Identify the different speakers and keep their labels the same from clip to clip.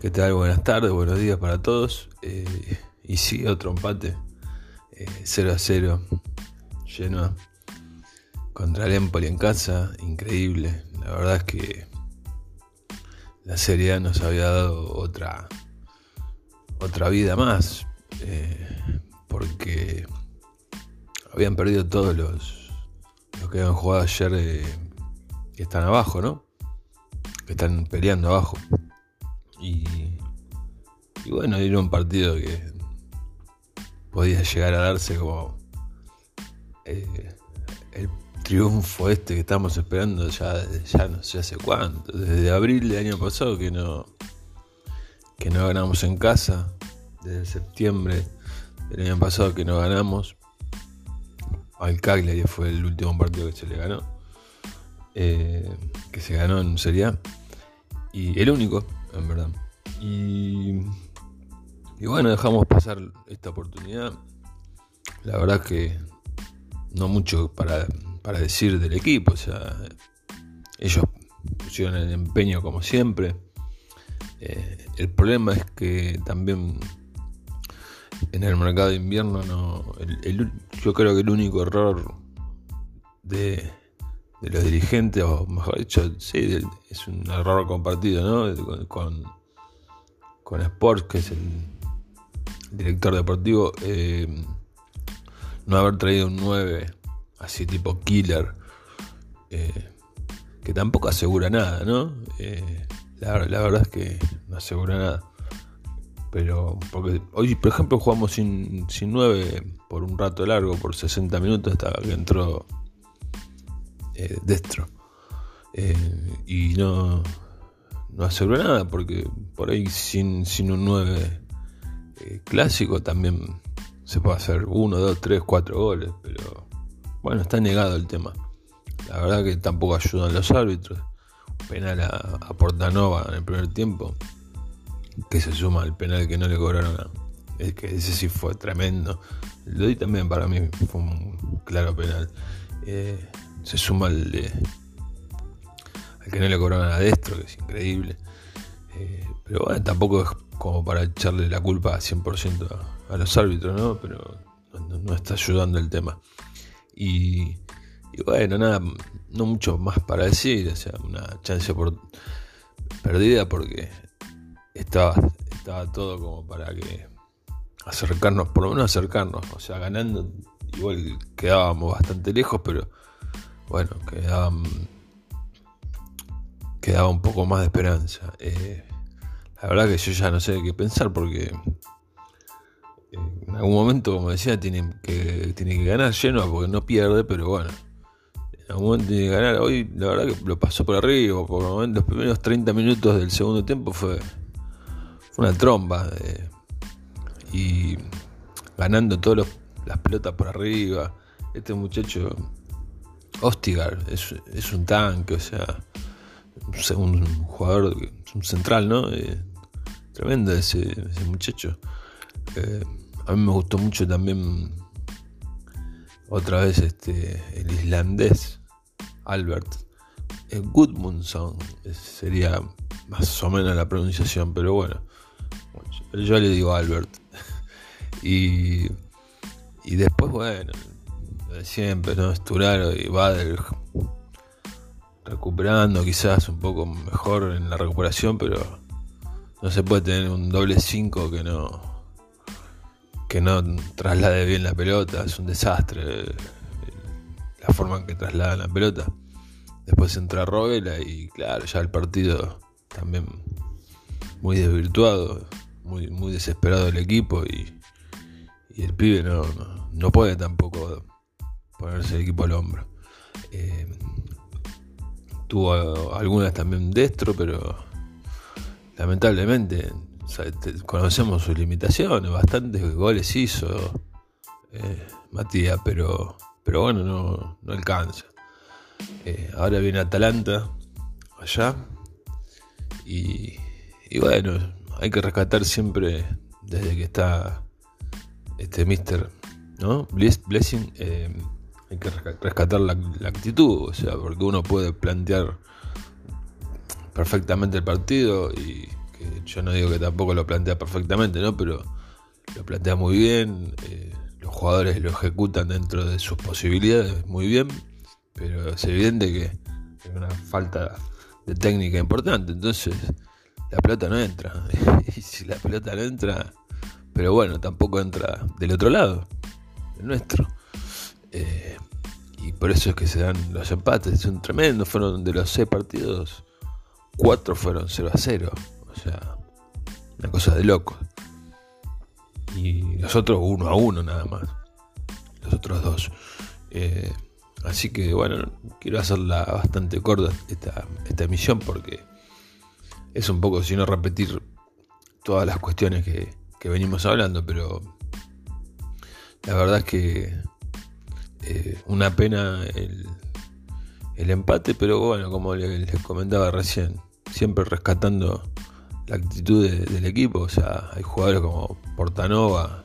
Speaker 1: ¿Qué tal? Buenas tardes, buenos días para todos. Eh, y sí, otro empate. 0 eh, a 0. Lleno contra el Empoli en casa. Increíble. La verdad es que la Serie A nos había dado otra, otra vida más. Eh, porque habían perdido todos los, los que habían jugado ayer que están abajo, ¿no? Que están peleando abajo. Y, bueno, era un partido que podía llegar a darse como eh, el triunfo este que estamos esperando ya, ya no sé hace cuánto, desde abril del año pasado que no, que no ganamos en casa, desde septiembre del año pasado que no ganamos. Al Cagliari fue el último partido que se le ganó, eh, que se ganó en Serie y el único en verdad. Y, y bueno, dejamos pasar esta oportunidad. La verdad que no mucho para, para decir del equipo. O sea, ellos pusieron el empeño como siempre. Eh, el problema es que también en el mercado de invierno no, yo creo que el único error de, de los dirigentes, o mejor dicho, sí, es un error compartido, ¿no? Con, con Sports, que es el director deportivo, eh, no haber traído un 9 así tipo killer, eh, que tampoco asegura nada, ¿no? Eh, la, verdad es que no asegura nada. Pero, porque hoy, por ejemplo, jugamos sin, sin 9 por un rato largo, por 60 minutos, hasta que entró destro. Y no, no aseguró nada, porque por ahí sin, sin un 9 eh, clásico también se puede hacer 1, 2, 3, 4 goles, pero bueno, está negado el tema. La verdad que tampoco ayudan los árbitros. Penal a, Portanova en el primer tiempo, que se suma al penal que no le cobraron a. Es que ese sí fue tremendo. Lo di también para mí fue un claro penal. Eh, se suma al, al que no le cobraron a Destro, que es increíble. Eh, pero bueno, tampoco es como para echarle la culpa 100% a, los árbitros, ¿no? Pero no, está ayudando el tema. Y, bueno, nada, no mucho más para decir, o sea, una chance por perdida porque estaba, estaba todo como para que acercarnos, por lo menos acercarnos, o sea, ganando, igual quedábamos bastante lejos, pero bueno, quedaba, quedaba un poco más de esperanza. Eh, la verdad que yo ya no sé qué pensar porque eh, en algún momento, como decía, tiene que, tiene que ganar Genoa porque no pierde, pero bueno, en algún momento tiene que ganar. Hoy la verdad que lo pasó por arriba, por los primeros 30 minutos del segundo tiempo fue, una tromba. Eh, y ganando todas las pelotas por arriba. Este muchacho Ostigar es, un tanque, o sea, un jugador, un central, ¿no? Eh, tremendo ese, muchacho. Eh, a mí me gustó mucho también otra vez este el islandés Albert eh, Gudmundsson sería más o menos la pronunciación, pero bueno, yo le digo Albert. y, y después, bueno, siempre, ¿no? Esturaro y Bader recuperando quizás un poco mejor en la recuperación, pero no se puede tener un doble 5 que no que no traslade bien la pelota, es un desastre la forma en que trasladan la pelota. Después entra Rovela y claro, ya el partido también muy desvirtuado, muy, muy desesperado el equipo y, el pibe no, no puede tampoco ponerse el equipo al hombro. Eh, tuvo algunas también destro, pero lamentablemente conocemos sus limitaciones, bastantes goles hizo eh, Matías, pero, pero bueno, no, no alcanza. Eh, ahora viene Atalanta allá y, y, bueno, hay que rescatar siempre desde que está este Mister, ¿no? Blessing hay que rescatar la, actitud, o sea, porque uno puede plantear perfectamente el partido y que yo no digo que tampoco lo plantea perfectamente, ¿no? Pero lo plantea muy bien, eh, los jugadores lo ejecutan dentro de sus posibilidades muy bien, pero es evidente que hay una falta de técnica importante, entonces la pelota no entra. y si la pelota no entra, pero bueno, tampoco entra del otro lado, el nuestro. Eh, y por eso es que se dan los empates, son tremendos, fueron de los seis partidos, cuatro fueron 0 a 0, o sea, una cosa de loco. Y los otros 1 a 1 nada más, los otros dos. Eh, así que bueno, quiero hacerla bastante corta esta, esta emisión porque es un poco, si no repetir todas las cuestiones que, venimos hablando, pero la verdad es que eh, una pena el, empate, pero bueno, como les, comentaba recién, siempre rescatando la actitud del equipo, o sea, hay jugadores como Portanova,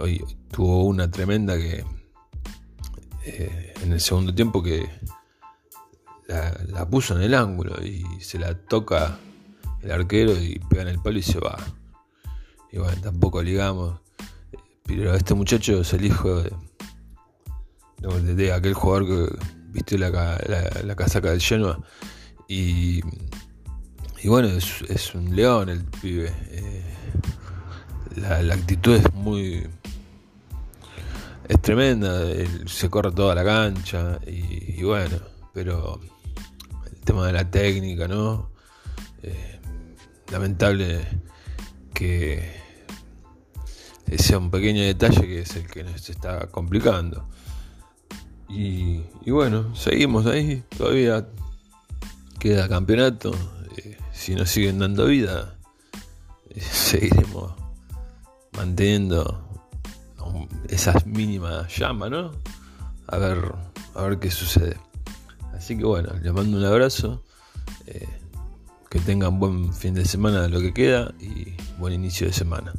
Speaker 1: hoy tuvo una tremenda que eh, en el segundo tiempo que la, puso en el ángulo y se la toca el arquero y pega en el palo y se va. Y bueno, tampoco ligamos. Pero este muchacho es el hijo de, aquel jugador que vistió la, la, casaca del Genoa. Y, y bueno, es, un león el pibe. Eh, la, actitud es muy. Es tremenda, se corre toda la cancha y bueno, pero tema de la técnica, ¿no? Eh, lamentable que sea un pequeño detalle que es el que nos está complicando. Y, bueno, seguimos ahí, todavía queda campeonato. Eh, si nos siguen dando vida, eh, seguiremos manteniendo esas mínimas llamas, ¿no? A ver, a ver qué sucede. Así que bueno, les mando un abrazo. Eh, que tengan buen fin de semana lo que queda y buen inicio de semana.